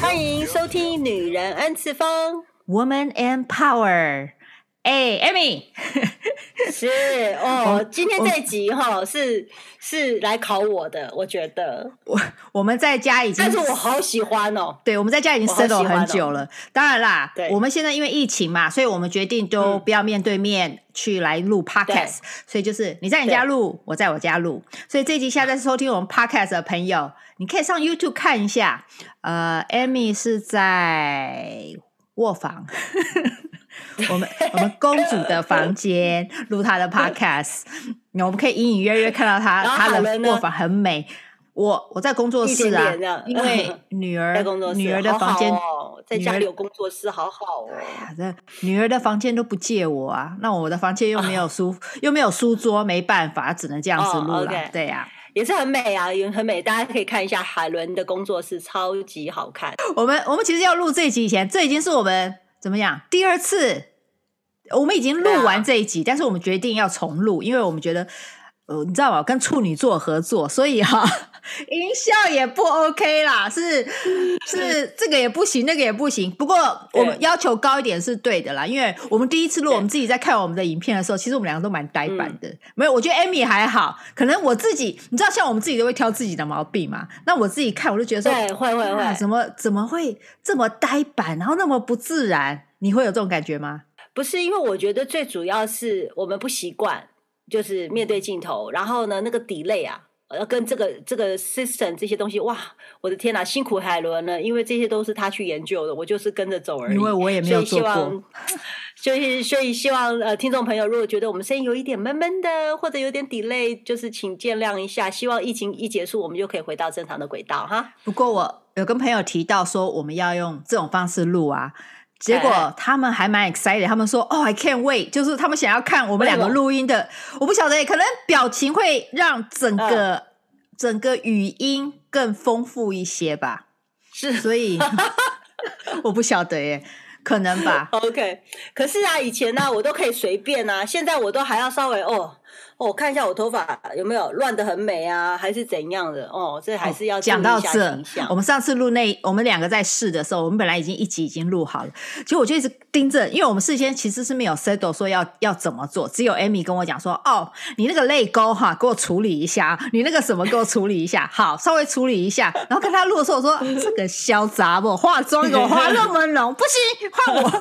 欢迎收听《女人 N 次方》，Woman and Power。哎，Amy，是哦，今天这集哈是是来考我的，我觉得。我我们在家已经，但是我好喜欢哦。对，我们在家已经 settle 很久了。当然啦，对，我们现在因为疫情嘛，所以我们决定都不要面对面去来录 podcast，所以就是你在你家录，我在我家录。所以这集下在在收听我们 podcast 的朋友，你可以上 YouTube 看一下。呃，Amy 是在卧房。我们我们公主的房间录她的 podcast，我们可以隐隐约约看到她她的卧房很美。我我在工作室啊，因为 女儿在工作室女儿的房间哦，在家里有工作室，好好哦。这女儿的房间都不借我啊，那我的房间又没有书，又没有书桌，没办法，只能这样子录了。对呀，也是很美啊，也很美，大家可以看一下海伦的工作室，超级好看。我们我们其实要录这一集以前，这已经是我们怎么样第二次。我们已经录完这一集，但是我们决定要重录，因为我们觉得，呃，你知道吗？跟处女座合作，所以哈，音效也不 OK 啦，是是 这个也不行，那个也不行。不过我们要求高一点是对的啦，因为我们第一次录，我们自己在看我们的影片的时候，其实我们两个都蛮呆板的。没有，我觉得 Amy 还好，可能我自己，你知道，像我们自己都会挑自己的毛病嘛。那我自己看，我就觉得说，对，会会会，怎么怎么会这么呆板，然后那么不自然？你会有这种感觉吗？不是，因为我觉得最主要是我们不习惯，就是面对镜头，然后呢，那个 delay 啊，要跟这个这个 system 这些东西，哇，我的天哪，辛苦海伦了，因为这些都是他去研究的，我就是跟着走而已。因为我也没有做过。所以所以希望呃，听众朋友如果觉得我们声音有一点闷闷的，或者有点 delay，就是请见谅一下。希望疫情一结束，我们就可以回到正常的轨道哈。不过我有跟朋友提到说，我们要用这种方式录啊。结果他们还蛮 excited，他们说：“哦，I can't wait！” 就是他们想要看我们两个录音的。我不晓得，可能表情会让整个、uh, 整个语音更丰富一些吧。是，所以 我不晓得耶，可能吧。OK，可是啊，以前呢、啊，我都可以随便啊，现在我都还要稍微哦。我、哦、看一下我头发有没有乱的很美啊，还是怎样的？哦，这还是要讲到这。我们上次录那，我们两个在试的时候，我们本来已经一集已经录好了，结果我就一直盯着，因为我们事先其实是没有 settle 说要要怎么做，只有 Amy 跟我讲说，哦，你那个泪沟哈，给我处理一下，你那个什么给我处理一下，好，稍微处理一下。然后跟他录的时候，我说这个小杂不化妆给我化那么浓，不行，换我。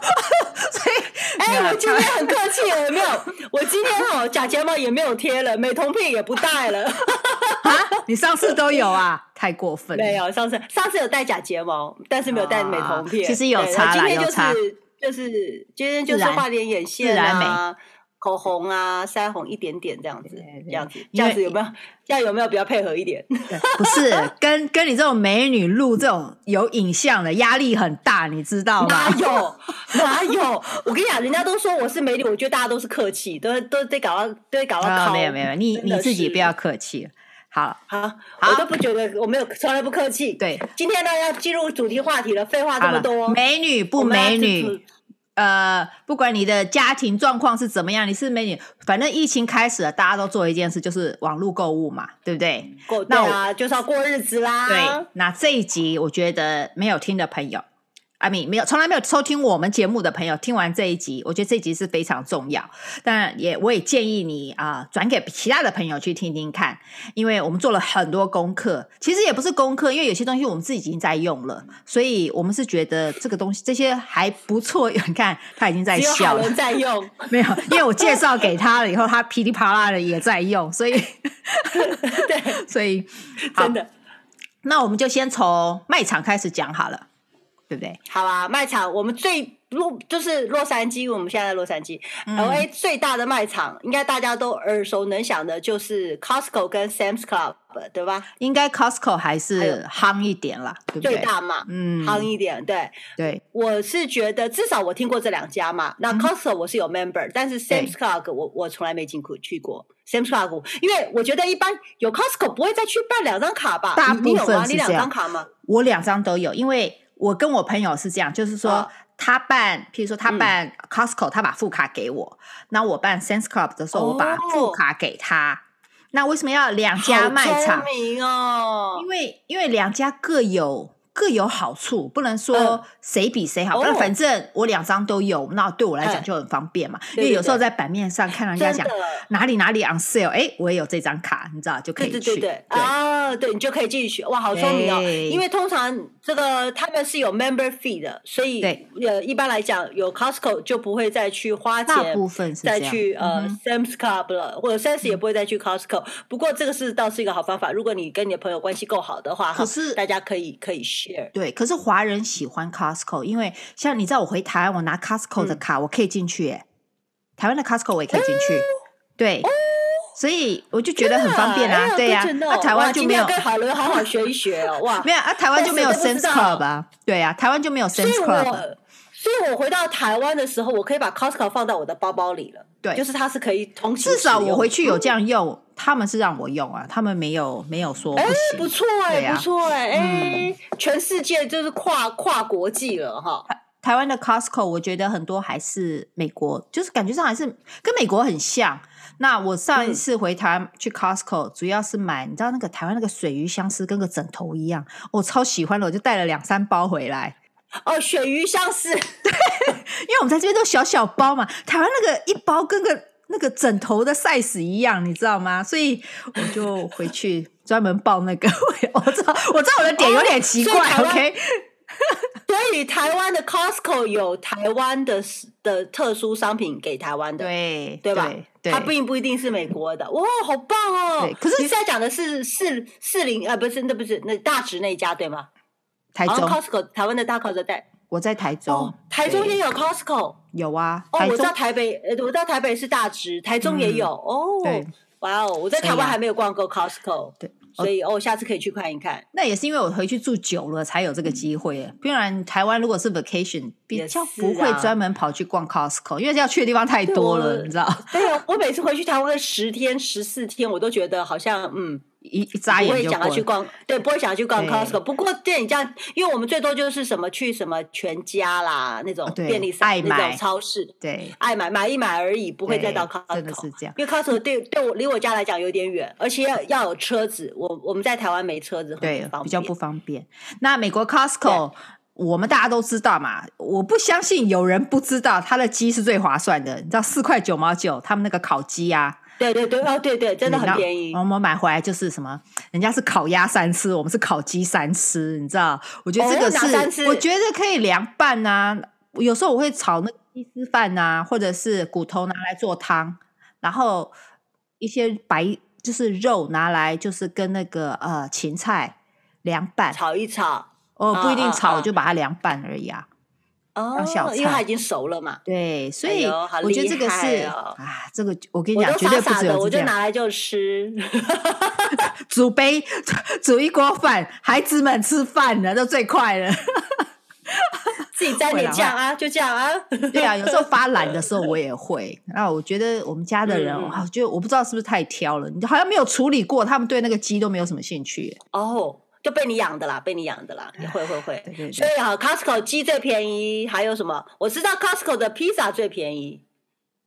所以，哎、欸，我今天很客气，有没有？我今天哦假睫毛也没有。贴了美瞳片也不戴了啊！你上次都有啊，太过分了。没有上次，上次有戴假睫毛，但是没有戴美瞳片。其实有差啦，有差。就是今天就是画点眼线啊。口红啊，腮红一点点这样子，这样子，这样子有没有？这样有没有比较配合一点？不是，跟跟你这种美女录这种有影像的压力很大，你知道吗？哪有哪有？我跟你讲，人家都说我是美女，我觉得大家都是客气，都都得搞到，都得搞到。没有没有，你你自己不要客气。好好，我都不觉得我没有，从来不客气。对，今天呢要进入主题话题了，废话这么多，美女不美女？呃，不管你的家庭状况是怎么样，你是美女，反正疫情开始了，大家都做一件事，就是网络购物嘛，对不对？过对啊，就是要过日子啦。对，那这一集我觉得没有听的朋友。阿米没有，从来没有收听我们节目的朋友，听完这一集，我觉得这一集是非常重要。当然，也我也建议你啊，转、呃、给其他的朋友去听听看，因为我们做了很多功课。其实也不是功课，因为有些东西我们自己已经在用了，所以我们是觉得这个东西这些还不错。你看，他已经在笑了，有人在用没有？因为我介绍给他了以后，他噼里啪啦的也在用，所以 对，所以真的。那我们就先从卖场开始讲好了。对不对？好啊，卖场我们最洛就是洛杉矶，我们现在在洛杉矶，LA 最大的卖场，应该大家都耳熟能详的，就是 Costco 跟 Sam's Club，对吧？应该 Costco 还是夯一点啦，对不对？最大嘛，嗯，夯一点，对对。我是觉得至少我听过这两家嘛。那 Costco 我是有 member，但是 Sam's Club 我我从来没进过去过 Sam's Club，因为我觉得一般有 Costco 不会再去办两张卡吧？大部分是这样。你有吗？你两张卡吗？我两张都有，因为。我跟我朋友是这样，就是说他办，譬如说他办 Costco，他把副卡给我，那我办 Sense Club 的时候，我把副卡给他。那为什么要两家卖场？哦！因为因为两家各有各有好处，不能说谁比谁好。那、嗯、反正我两张都有，那对我来讲就很方便嘛。嗯、因为有时候在版面上看到人家讲哪里哪里 on sale，哎，我也有这张卡，你知道就可以去。对对对啊，对你就可以进去。哇，好聪明哦！因为通常这个他们是有 member fee 的，所以呃，一般来讲有 Costco 就不会再去花钱，大部分是再去呃 Sam's Club 了，或者 Sam's 也不会再去 Costco。不过这个是倒是一个好方法，如果你跟你的朋友关系够好的话，可是大家可以可以对，可是华人喜欢 Costco，因为像你知道，我回台湾，我拿 Costco 的卡，我可以进去耶。台湾的 Costco 我也可以进去，对，所以我就觉得很方便啊。对呀，那台湾就没有。跟好伦好好学一学哦，哇，没有啊，台湾就没有 Sense Club 啊。对呀，台湾就没有 Sense Club。所以我回到台湾的时候，我可以把 Costco 放到我的包包里了。对，就是它是可以同时。至少我回去有这样用，他们是让我用啊，他们没有没有说不行。不错哎，不错哎，哎，全世界就是跨跨国际了哈。台湾的 Costco 我觉得很多还是美国，就是感觉上还是跟美国很像。那我上一次回台湾去 Costco，主要是买，你知道那个台湾那个水鱼相思跟个枕头一样，我超喜欢的，我就带了两三包回来。哦，鳕鱼相思，对，因为我们在这边都小小包嘛，台湾那个一包跟个那个枕头的 size 一样，你知道吗？所以我就回去专门报那个。我知道，我知道我的点有点奇怪。哦、OK，所以台湾的 Costco 有台湾的的特殊商品给台湾的，对对吧对？对，它并不一定是美国的。哇，好棒哦！可是你现在讲的是四四零啊，不是，那不是那大直那家对吗？台中 Costco，台湾的大 Costco 在，我在台中，哦、台中也有 Costco，有啊。哦，我知道台北，呃，我知道台北是大直，台中也有。嗯、哦，对，哇哦，我在台湾还没有逛过 Costco，对，所以哦，下次可以去看一看。那也是因为我回去住久了才有这个机会，嗯、不然台湾如果是 vacation，比较不会专门跑去逛 Costco，、啊、因为要去的地方太多了，你知道？对啊，我每次回去台湾十天、十四天，我都觉得好像嗯。一一眨眼。不会想要去逛，对，不会想要去逛 Costco。不过，对你这样，因为我们最多就是什么去什么全家啦，那种便利商那种超市，对，爱买买一买而已，不会再到 Costco。真的是这样，因为 Costco 对对我离我家来讲有点远，而且要要有车子。我我们在台湾没车子，对，比较不方便。那美国 Costco，我们大家都知道嘛，我不相信有人不知道，它的鸡是最划算的。你知道四块九毛九，他们那个烤鸡呀。对对对哦，对对，真的很便宜。我们买回来就是什么，人家是烤鸭三吃，我们是烤鸡三吃，你知道？我觉得这个是，我觉得可以凉拌啊。有时候我会炒那个鸡丝饭啊，或者是骨头拿来做汤，然后一些白就是肉拿来就是跟那个呃芹菜凉拌，炒一炒。哦，不一定炒，我就把它凉拌而已啊。哦，因为它已经熟了嘛。对，所以我觉得这个是啊，这个我跟你讲，绝对不是的，我就拿来就吃，煮杯 煮一锅饭，孩子们吃饭了，都最快了。自己沾点酱啊，就这样啊。对啊，有时候发懒的时候我也会。那我觉得我们家的人，我就我不知道是不是太挑了，你好像没有处理过，他们对那个鸡都没有什么兴趣。哦。就被你养的啦，被你养的啦，也会会会。对对对，所以哈，Costco 鸡最便宜，还有什么？我知道 Costco 的披萨最便宜，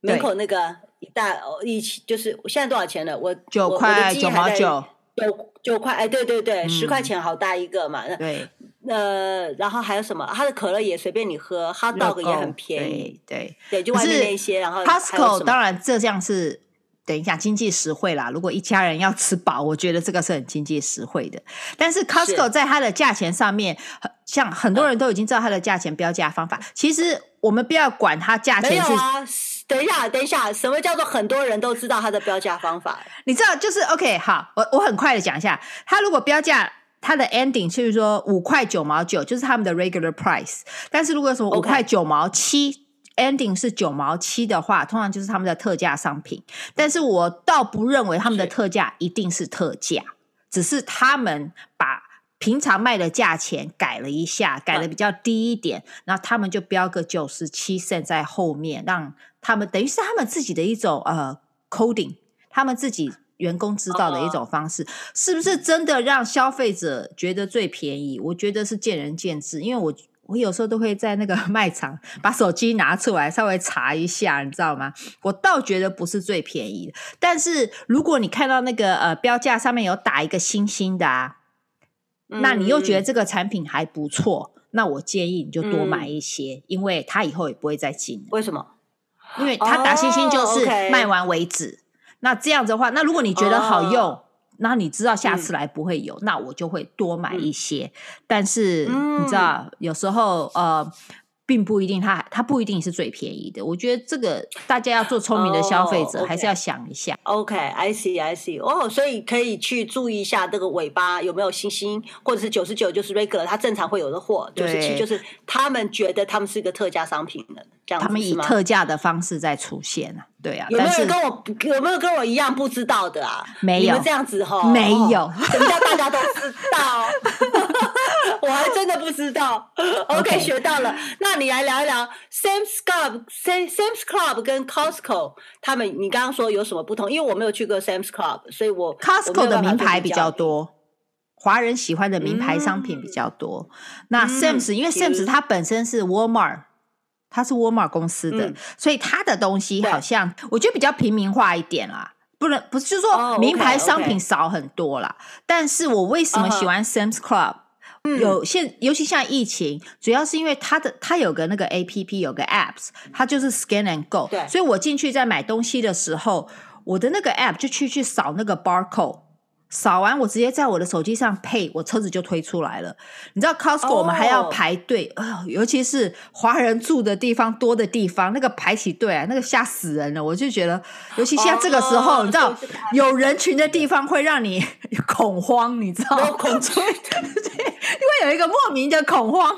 门口那个一袋一起就是现在多少钱了？我九块九毛九，九九块哎，对对对，十块钱好大一个嘛。对，呃，然后还有什么？它的可乐也随便你喝，Hot Dog 也很便宜。对对，就外面那些，然后 Costco 当然这样是。等一下，经济实惠啦！如果一家人要吃饱，我觉得这个是很经济实惠的。但是 Costco 在它的价钱上面，像很多人都已经知道它的价钱标价方法。其实我们不要管它价钱是。啊、等一下，等一下，什么叫做很多人都知道它的标价方法？你知道，就是 OK，好，我我很快的讲一下，它如果标价它的 ending 就是说五块九毛九，就是他们的 regular price。但是如果什么五块九毛七。Ending 是九毛七的话，通常就是他们的特价商品。但是我倒不认为他们的特价一定是特价，是只是他们把平常卖的价钱改了一下，改的比较低一点，嗯、然后他们就标个九十七 cent 在后面，让他们等于是他们自己的一种呃 coding，他们自己员工知道的一种方式，哦、是不是真的让消费者觉得最便宜？我觉得是见仁见智，因为我。我有时候都会在那个 卖场把手机拿出来稍微查一下，你知道吗？我倒觉得不是最便宜的，但是如果你看到那个呃标价上面有打一个星星的啊，那你又觉得这个产品还不错，那我建议你就多买一些，嗯、因为它以后也不会再进。为什么？因为它打星星就是卖完为止。Oh, okay. 那这样子的话，那如果你觉得好用，oh. 那你知道下次来不会有，嗯、那我就会多买一些。嗯、但是你知道，有时候呃。并不一定它，它它不一定是最便宜的。我觉得这个大家要做聪明的消费者，还是要想一下。OK，I、okay. okay, see, I see。哦，所以可以去注意一下这个尾巴有没有星星，或者是九十九就是 regular，它正常会有的货。九十七就是他们觉得他们是一个特价商品的，这样。他们以特价的方式在出现啊，对啊。有没有跟我有没有跟我一样不知道的啊？没有，你们这样子哈，没有，人家大家都知道。我还真的不知道。OK，学到了。那你来聊一聊 Sam's Club、Sam's Club 跟 Costco，他们你刚刚说有什么不同？因为我没有去过 Sam's Club，所以我 Costco 的名牌比较多，华人喜欢的名牌商品比较多。嗯、那 Sam's、嗯、因为 Sam's 它本身是 Walmart，它是 Walmart 公司的，嗯、所以它的东西好像我觉得比较平民化一点啦。不能不是，就是说名牌商品少很多啦。Oh, okay, okay. 但是我为什么喜欢 Sam's Club？有现，尤其像疫情，主要是因为它的它有个那个 A P P，有个 Apps，它就是 Scan and Go。对，所以我进去在买东西的时候，我的那个 App 就去去扫那个 Barcode。扫完，我直接在我的手机上 pay，我车子就推出来了。你知道 Costco 我们还要排队，哦，尤其是华人住的地方多的地方，那个排起队啊，那个吓死人了。我就觉得，尤其像这个时候，哦，你知道有人群的地方会让你 恐慌，你知道吗？恐慌，对 对对，因为有一个莫名的恐慌。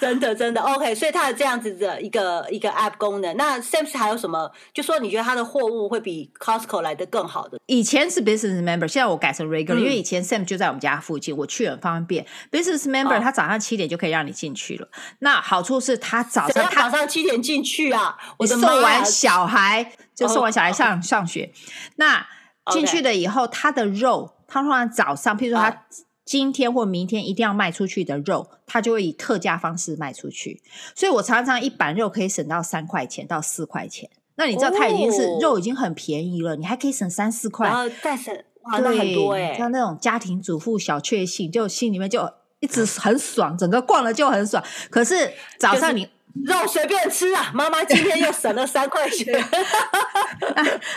真的真的 OK，所以它有这样子的一个一个 App 功能。那 Sam's 还有什么？就说你觉得它的货物会比 Costco 来的更好的？以前是 Business Member，现在我改成 Regular，、嗯、因为以前 Sam 就在我们家附近，我去很方便。Business Member，他、哦、早上七点就可以让你进去了。那好处是他早上它早上七点进去啊，我送完小孩就送完小孩上、哦、上学。那进去了以后，他的肉，他通常早上，譬如说它。今天或明天一定要卖出去的肉，它就会以特价方式卖出去。所以我常常一板肉可以省到三块钱到四块钱。那你知道它已经是肉已经很便宜了，你还可以省三四块，然后再省，哇，那很多哎。像那种家庭主妇小确幸，就心里面就一直很爽，整个逛了就很爽。可是早上你。肉随便吃啊！妈妈今天又省了三块钱。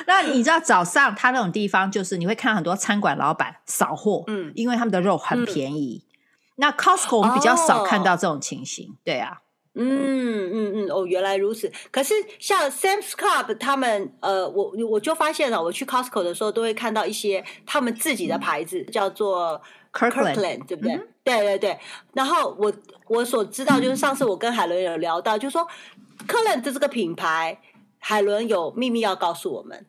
那你知道早上他那种地方，就是你会看到很多餐馆老板扫货，嗯，因为他们的肉很便宜。嗯、那 Costco 我们比较少看到这种情形，哦、对啊，嗯嗯嗯，哦，原来如此。可是像 Sam's Club 他们，呃，我我就发现了，我去 Costco 的时候都会看到一些他们自己的牌子，嗯、叫做。Kirkland, 对不对？嗯、对对对。然后我我所知道就是上次我跟海伦有聊到，就是说 Kirkland 的这个品牌，海伦有秘密要告诉我们。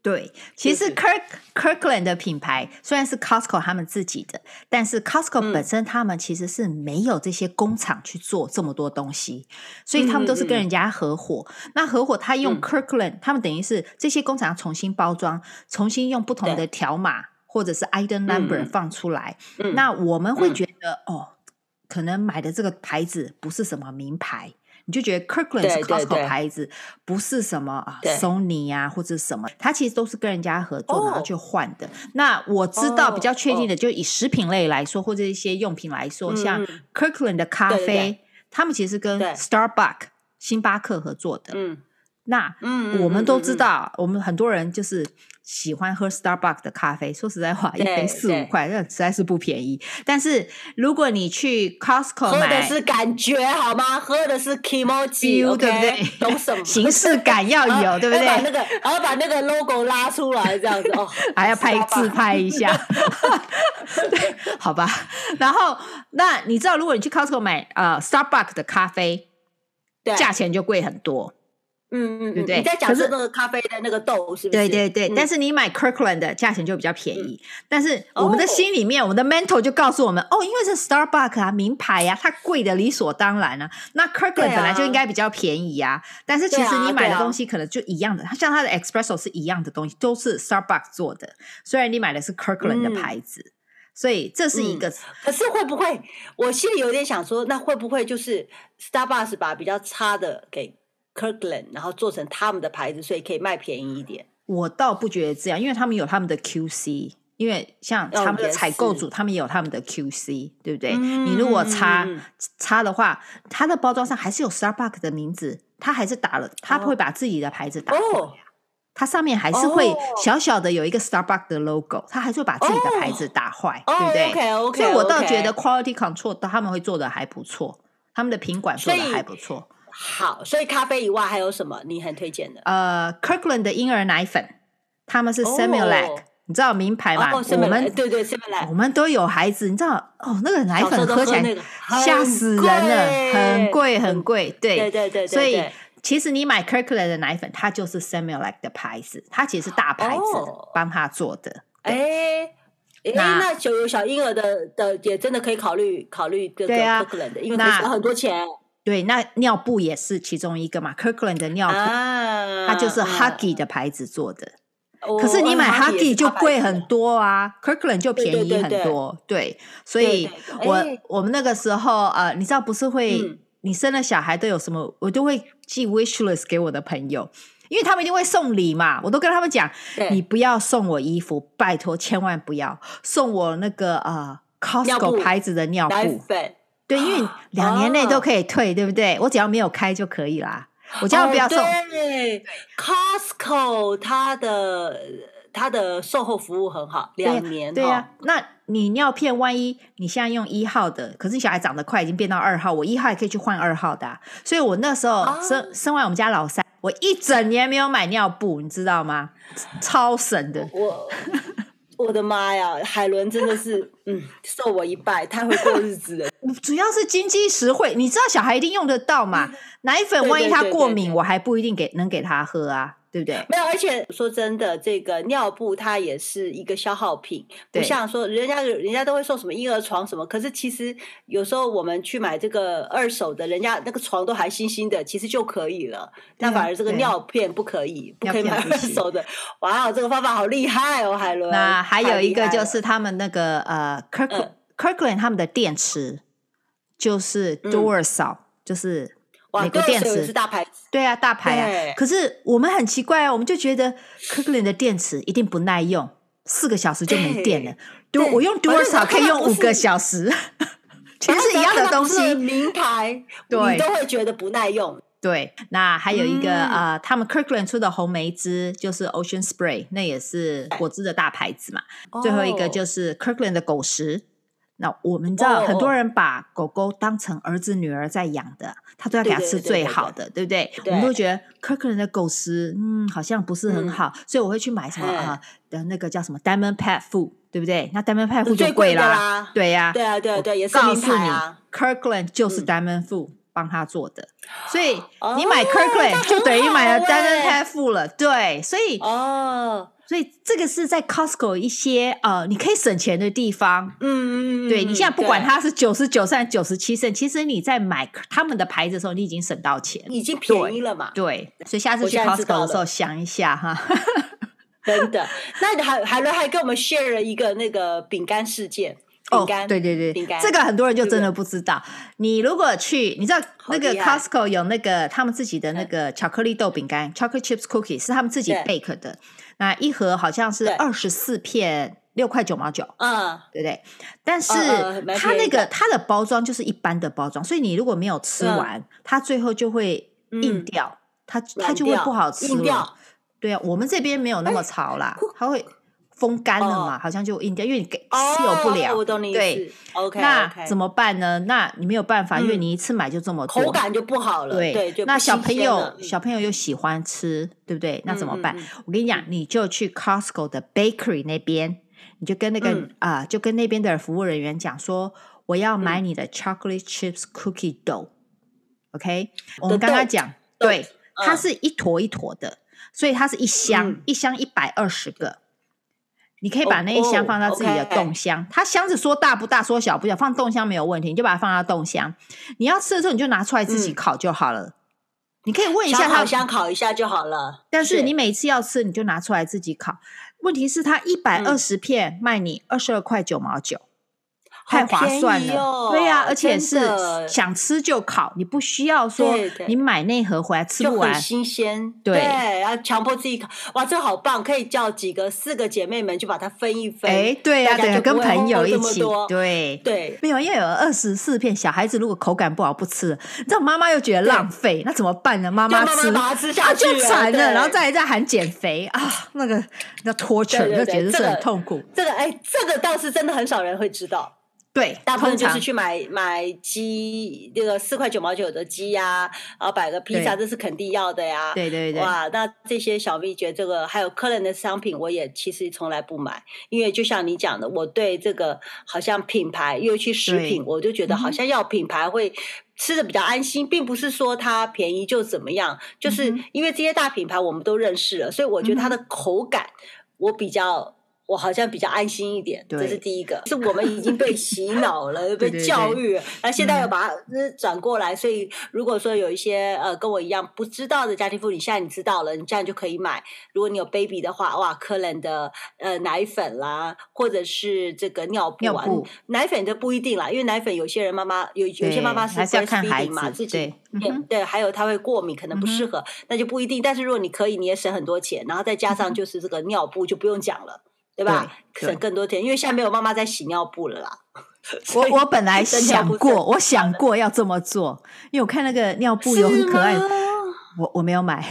对，其实 Kirk Kirkland 的品牌虽然是 Costco 他们自己的，但是 Costco 本身他们其实是没有这些工厂去做这么多东西，所以他们都是跟人家合伙。那合伙他用 Kirkland，嗯、他们等于是这些工厂重新包装，重新用不同的条码。或者是 item number 放出来，嗯、那我们会觉得、嗯、哦，可能买的这个牌子不是什么名牌，你就觉得 Kirkland 是 Costco 牌子，不是什么啊 Sony 啊或者什么，它其实都是跟人家合作然后去换的。哦、那我知道比较确定的，就以食品类来说，哦、或者一些用品来说，嗯、像 Kirkland 的咖啡，对对。对他们其实跟 Starbucks 星巴克合作的。嗯，那嗯，我们都知道，我们很多人就是。喜欢喝 Starbucks 的咖啡，说实在话，一杯四五块，那实在是不便宜。但是如果你去 Costco，喝的是感觉好吗？喝的是 Kimochi，对不对？懂什么？形式感要有，对不对？把那个，然后把那个 logo 拉出来，这样子哦，还要拍自拍一下，对，好吧。然后，那你知道，如果你去 Costco 买呃 Starbucks 的咖啡，价钱就贵很多。嗯嗯，对对？你在讲是那个咖啡的那个豆是不是？对对对，嗯、但是你买 Kirkland 的价钱就比较便宜。嗯、但是我们的心里面，哦、我们的 mental 就告诉我们，哦，因为是 Starbucks 啊，名牌呀、啊，它贵的理所当然啊。那 Kirkland 本来就应该比较便宜呀、啊。啊、但是其实你买的东西可能就一样的，它、像它的 Espresso 是一样的东西，都是 Starbucks 做的。虽然你买的是 Kirkland 的牌子，嗯、所以这是一个、嗯。可是会不会？我心里有点想说，那会不会就是 Starbucks 把比较差的给？Kirkland，然后做成他们的牌子，所以可以卖便宜一点。我倒不觉得这样，因为他们有他们的 QC，因为像他们的采购组，他们也有他们的 QC，对不对？嗯、你如果擦擦的话，它的包装上还是有 Starbucks 的名字，它还是打了，他会把自己的牌子打坏、哦、它上面还是会小小的有一个 Starbucks 的 logo，它还是会把自己的牌子打坏，哦、对不对、所以我倒觉得 Quality Control 他们会做的还不错，他们的品管做的还不错。好，所以咖啡以外还有什么你很推荐的？呃，Kirkland 的婴儿奶粉，他们是 Similac。Oh. 你知道名牌嘛？哦、我们对对 Similac，，我们都有孩子，你知道哦，那个奶粉喝起来吓死人了，很贵很贵。对对对对，所以其实你买 Kirkland 的奶粉，它就是 Similac 的牌子，它其实是大牌子帮他做的。哎、哦，那那就有小婴儿的的也真的可以考虑考虑这个 Kirkland 的，因为它很多钱。对，那尿布也是其中一个嘛，Kirkland 的尿布，啊、它就是 Huggy 的牌子做的。可是你买 Huggy 就贵很多啊，Kirkland 就便宜很多，对，所以我我们那个时候呃，你知道不是会，你生了小孩都有什么，我都会寄 wishlist 给我的朋友，因为他们一定会送礼嘛，我都跟他们讲，你不要送我衣服，拜托千万不要送我那个呃 Costco 牌子的尿布，对，因为两年内都可以退，对不对？我只要没有开就可以啦。我千万不要送。Oh, 对，Costco 它的它的售后服务很好，两年对。呀、啊，那你尿片万一你现在用一号的，可是小孩长得快，已经变到二号，我一号也可以去换二号的、啊。所以我那时候生、oh. 生完我们家老三，我一整年没有买尿布，你知道吗？超省的。我我的妈呀，海伦真的是嗯，受我一拜，太会过日子了。主要是经济实惠，你知道小孩一定用得到嘛？奶粉万一他过敏，我还不一定给能给他喝啊，对不对？没有，而且说真的，这个尿布它也是一个消耗品，不像说人家人家都会送什么婴儿床什么，可是其实有时候我们去买这个二手的，人家那个床都还新新的，其实就可以了。但反而这个尿片不可以，不可以买二手的。哇，这个方法好厉害哦，海伦。那还有一个就是他们那个呃，Kirk Kirkland 他们的电池。就是 Duracell，、嗯、就是美国电池，是大牌子。对啊，大牌啊。可是我们很奇怪啊，我们就觉得 Kirkland 的电池一定不耐用，四个小时就没电了。对，我用 Duracell 可以用五个小时，其实是一样的东西。名牌，对，你都会觉得不耐用。对，那还有一个啊、嗯呃，他们 Kirkland 出的红梅汁就是 Ocean Spray，那也是果汁的大牌子嘛。最后一个就是 Kirkland 的狗食。那我们知道，很多人把狗狗当成儿子女儿在养的，他都要给他吃最好的，对不对？我们都觉得 Kirkland 的狗食，嗯，好像不是很好，所以我会去买什么啊的那个叫什么 Diamond Pet Food，对不对？那 Diamond Pet Food 就贵啦，对呀，对啊，对啊，对，也是名牌啊。Kirkland 就是。Diamond Food 帮他做的，所以你买 Kirkland 就等于买了 Diamond Pet Food 了，对，所以哦。所以这个是在 Costco 一些呃，你可以省钱的地方。嗯嗯对，你现在不管它是九十九甚九十七甚，其实你在买他们的牌子的时候，你已经省到钱，已经便宜了嘛。对，所以下次去 Costco 的时候想一下哈。真的，那海海伦还跟我们 share 了一个那个饼干事件。饼干、哦，对对对，饼干，这个很多人就真的不知道。你如果去，你知道那个 Costco 有那个他们自己的那个巧克力豆饼干、嗯、（chocolate chips cookie） 是他们自己 bake 的。那一盒好像是二十四片，六块九毛九，嗯，对不对？但是它那个它的包装就是一般的包装，所以你如果没有吃完，它最后就会硬掉，它它就会不好吃了。对啊，我们这边没有那么潮啦，它会风干了嘛，好像就硬掉，因为你给吸有不了。对，OK，那怎么办呢？那你没有办法，因为你一次买就这么多，口感就不好了。对，那小朋友小朋友又喜欢吃，对不对？那怎么办？我跟你讲，你就去 Costco 的 bakery 那边，你就跟那个啊，就跟那边的服务人员讲说，我要买你的 chocolate chips cookie dough。OK，我们刚刚讲，对，它是一坨一坨的，所以它是一箱一箱一百二十个。你可以把那一箱放到自己的冻箱，它箱子说大不大，说小不小，放冻箱没有问题，你就把它放到冻箱。你要吃的时候，你就拿出来自己烤就好了。你可以问一下他，箱烤一下就好了。但是你每次要吃，你就拿出来自己烤。问题是，它一百二十片卖你二十二块九毛九，太划算了。哦、对呀、啊，而且是想吃就烤，你不需要说你买那盒回来吃不完，新鲜。对，要强迫自己烤。哇，这好棒，可以叫几个四个姐妹们就把它分一分。哎，对呀、啊，对呀、啊，跟朋友一起。对对，没有，因为有二十四片，小孩子如果口感不好不吃了，这样妈妈又觉得浪费，那怎么办呢？妈妈吃，妈妈吃下去、啊、就惨了，然后再来再喊减肥啊，那个那 torture，那简直是很痛苦。这个哎，这个倒是真的很少人会知道。对，大部分就是去买买鸡，那个四块九毛九的鸡呀，然后摆个披萨，这是肯定要的呀。对对对，哇，那这些小秘诀，这个还有客人的商品，我也其实从来不买，因为就像你讲的，我对这个好像品牌，尤其食品，我就觉得好像要品牌会吃的比较安心，并不是说它便宜就怎么样，就是因为这些大品牌我们都认识了，所以我觉得它的口感我比较。我好像比较安心一点，这是第一个。是我们已经被洗 脑了，被教育了，那现在要把它转过来。所以，如果说有一些呃跟我一样不知道的家庭妇女，现在你知道了，你这样就可以买。如果你有 baby 的话，哇，科伦的呃奶粉啦，或者是这个尿布啊，布奶粉就不一定啦，因为奶粉有些人妈妈有有些妈妈是 breastfeeding 嘛，自己对，对，还有她会过敏，可能不适合，那就不一定。但是如果你可以，你也省很多钱，然后再加上就是这个尿布就不用讲了。对吧？省更多钱，因为现在没有妈妈在洗尿布了啦。我我本来想过，我想过要这么做，因为我看那个尿布有很可爱。我我没有买，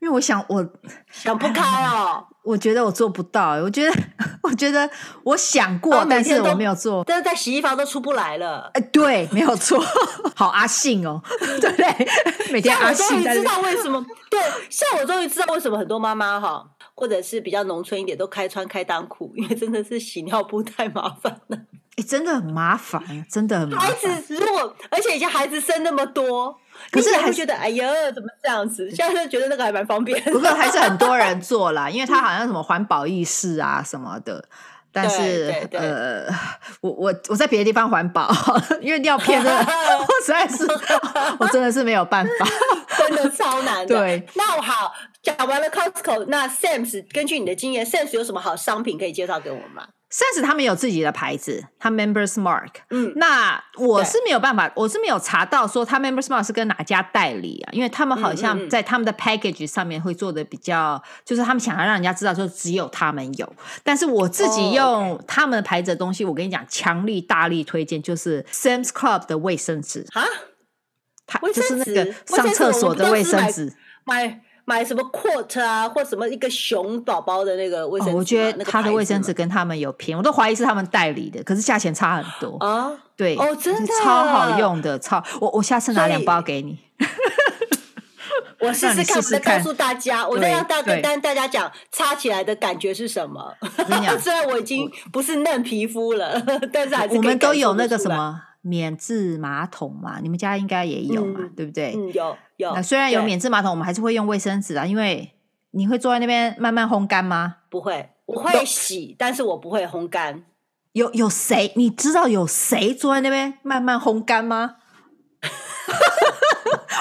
因为我想我想不开哦。我觉得我做不到，我觉得我觉得我想过，但是我没有做。但是在洗衣房都出不来了。哎，对，没有错。好阿信哦，对不对？每天阿信。终于知道为什么？对，像我终于知道为什么很多妈妈哈。或者是比较农村一点，都开穿开裆裤，因为真的是洗尿布太麻烦了。哎、欸，真的很麻烦，真的很麻烦。孩子如果，而且以前孩子生那么多，可是还会觉得哎呀，怎么这样子？现在就觉得那个还蛮方便。不过还是很多人 做啦，因为他好像什么环保意识啊什么的。但是呃，我我我在别的地方环保，因为尿片真的，我实在是我真的是没有办法，真的超难的。对，那我好。讲完了 Costco，那 Sam's 根据你的经验，Sam's 有什么好商品可以介绍给我们吗？Sam's 他们有自己的牌子，他 Members Mark。嗯，那我是没有办法，我是没有查到说他 Members Mark 是跟哪家代理啊？因为他们好像在他们的 package 上面会做的比较，嗯嗯就是他们想要让人家知道说只有他们有。但是我自己用他们的牌子的东西，我跟你讲，强力大力推荐就是 Sam's Club 的卫生纸啊，它就是那个上厕所的卫生纸，买。买什么 quart 啊，或什么一个熊宝宝的那个卫生纸，哦，我觉得他的卫生纸跟他们有偏，我都怀疑是他们代理的，可是价钱差很多啊。对，哦，真的超好用的，超我我下次拿两包给你，我试试看，我再告诉大家，我再让大跟大家讲擦起来的感觉是什么。虽然我已经不是嫩皮肤了，但是还是我们都有那个什么。免治马桶嘛，你们家应该也有嘛，嗯、对不对？嗯，有有。那虽然有免治马桶，我们还是会用卫生纸啊，因为你会坐在那边慢慢烘干吗？不会，我会洗，但是我不会烘干。有有谁？你知道有谁坐在那边慢慢烘干吗？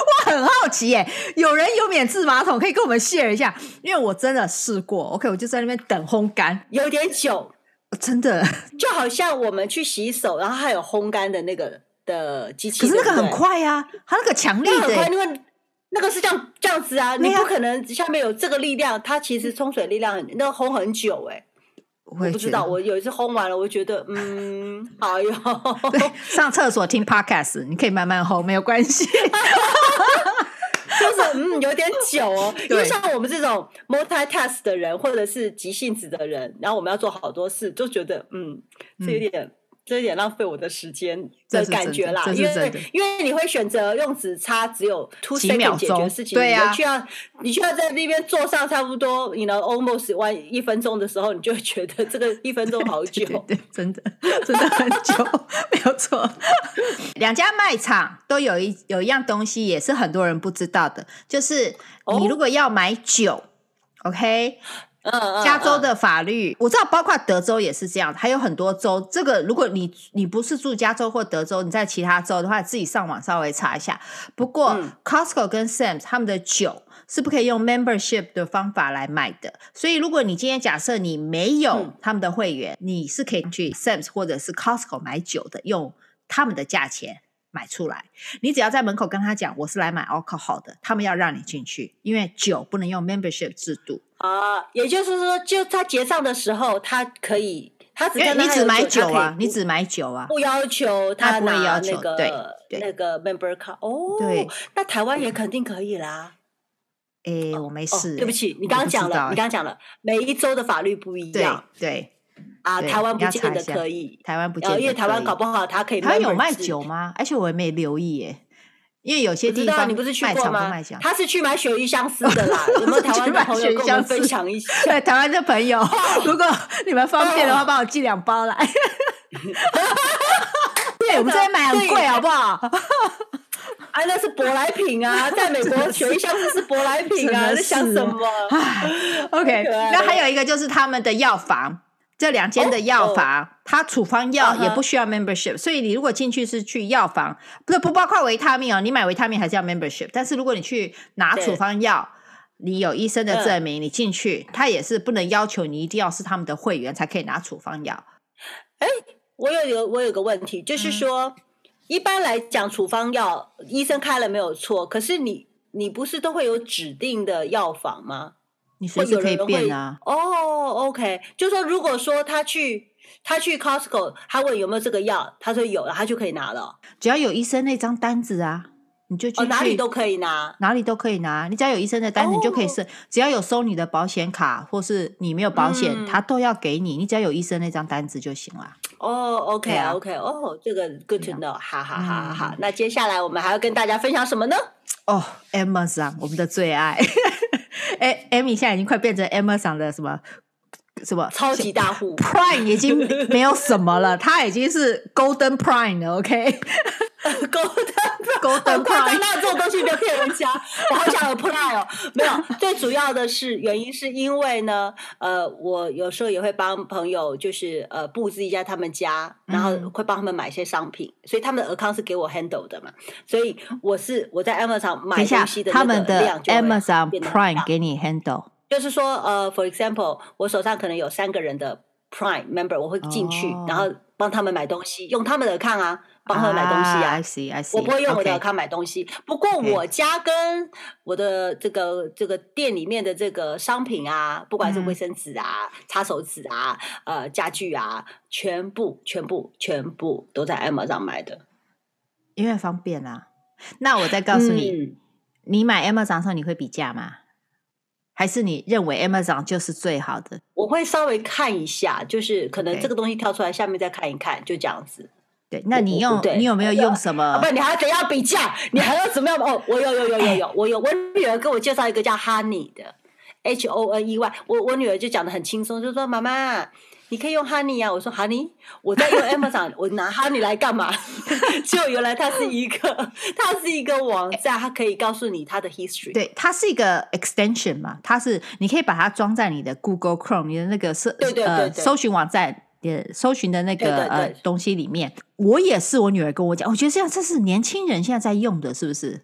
我很好奇耶，有人有免治马桶可以跟我们 share 一下，因为我真的试过。OK，我就在那边等烘干，有点久。真的，就好像我们去洗手，然后还有烘干的那个的机器，可是那个很快呀、啊，它那个强力的，很快，因为那个是这样这样子啊，你不可能下面有这个力量，它其实冲水力量很，那个烘很久哎、欸，我不知道，我有一次烘完了，我觉得嗯，哎呦，上厕所听 podcast，你可以慢慢烘，没有关系。就是嗯，有点久哦。因为像我们这种 multitask 的人，或者是急性子的人，然后我们要做好多事，就觉得嗯，这有点。嗯这有点浪费我的时间的感觉啦，因为因为你会选择用纸擦，只有 two second 解决事情，对呀，你需要你需要在那边坐上差不多，you know almost one 一分钟的时候，你就会觉得这个一分钟好久，对，真的真的很久，没有错。两家卖场都有一有一样东西，也是很多人不知道的，就是你如果要买酒，OK。嗯，加州的法律我知道，包括德州也是这样，还有很多州。这个如果你你不是住加州或德州，你在其他州的话，自己上网稍微查一下。不过、嗯、Costco 跟 Sam's 他们的酒是不可以用 membership 的方法来买的。所以如果你今天假设你没有他们的会员，嗯、你是可以去 Sam's 或者是 Costco 买酒的，用他们的价钱。买出来，你只要在门口跟他讲我是来买 alcohol 的，他们要让你进去，因为酒不能用 membership 制度啊。也就是说，就他结账的时候，他可以，他只跟他你只买酒啊，你只买酒啊，不要求他拿那个对那个 member card 哦。对，那台湾也肯定可以啦。诶，我没事。对不起，你刚刚讲了，你刚刚讲了，每一周的法律不一样。对。啊，台湾不见得可以，台湾不见得，因为台湾搞不好他可以。他有卖酒吗？而且我也没留意耶，因为有些地方你不是去过吗？卖他是去买鳕鱼香丝的啦。有没有台湾的朋友跟我们分享一下？对，台湾的朋友，如果你们方便的话，帮我寄两包来。对，我们这边买很贵，好不好？啊，那是舶来品啊，在美国鳕鱼香丝是舶来品啊，在想什么？OK，那还有一个就是他们的药房。这两间的药房，它处方药也不需要 membership，所以你如果进去是去药房，不是不包括维他命哦，你买维他命还是要 membership。但是如果你去拿处方药，你有医生的证明，你进去，他也是不能要求你一定要是他们的会员才可以拿处方药。哎，我有一个我有个问题，就是说，一般来讲，处方药医生开了没有错，可是你你不是都会有指定的药房吗？你随时可以变啊！哦、oh,，OK，就是说，如果说他去他去 Costco，他问有没有这个药，他说有了，他就可以拿了。只要有医生那张单子啊，你就去、oh, 哪里都可以拿，哪里都可以拿。你只要有医生的单子，你就可以是、oh. 只要有收你的保险卡，或是你没有保险，嗯、他都要给你。你只要有医生那张单子就行了。哦、oh,，OK，OK，哦，这个 good to know，好好好好好。那接下来我们还要跟大家分享什么呢？哦、oh,，Amazon，我们的最爱。哎，Amy 现在已经快变成 Amazon 的什么什么？超级大户，Prime 已经没有什么了，它已经是 Golden Prime 了，OK？Golden Golden Prime，那这种东西不要骗人家，我好想有 Prime 哦，没有。最主要的是原因是因为呢，呃，我有时候也会帮朋友，就是呃布置一下他们家，然后会帮他们买一些商品，所以他们的 account 是给我 handle 的嘛，所以我是我在 Amazon 买东西的那个量就 Amazon Prime 给你 handle，就是说呃，for example，我手上可能有三个人的 Prime member，我会进去，然后帮他们买东西，用他们的 account 啊。帮他们买东西啊！I see, I see. 我不会用我的卡买东西。不过我家跟我的这个这个店里面的这个商品啊，不管是卫生纸啊、嗯、擦手纸啊、呃家具啊，全部全部全部都在 Amazon 买的，因为方便啊。那我再告诉你，嗯、你买 Amazon 的时候你会比价吗？还是你认为 Amazon 就是最好的？我会稍微看一下，就是可能这个东西跳出来，下面再看一看，就这样子。对，那你用你有没有用什么？啊、不，你还得要比价，你还要怎么样？哦，我有有有有有，我有我女儿给我介绍一个叫 Honey 的，H O N E Y，我我女儿就讲的很轻松，就说妈妈，你可以用 Honey 啊。我说 Honey，我在用 Amazon，我拿 Honey 来干嘛？就原来它是一个，它是一个网站，它可以告诉你它的 history。对，它是一个 extension 嘛，它是你可以把它装在你的 Google Chrome，你的那个搜对对对搜寻网站。也搜寻的那个呃东西里面，我也是我女儿跟我讲，我觉得这样这是年轻人现在在用的，是不是？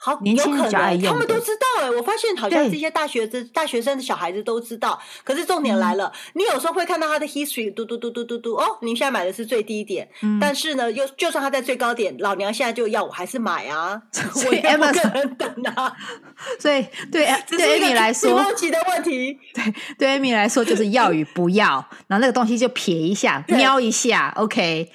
好，年轻人爱用，他们都知道哎。我发现好像这些大学的大学生的小孩子都知道。可是重点来了，嗯、你有时候会看到他的 history，嘟嘟嘟嘟嘟嘟哦，你现在买的是最低点，嗯、但是呢，又就算他在最高点，老娘现在就要，我还是买啊。所以 Emma 可能等啊。所以对对 Amy 来说，高级的问题。对对 Amy 来说，就是要与不要，然后那个东西就撇一下，瞄一下，OK。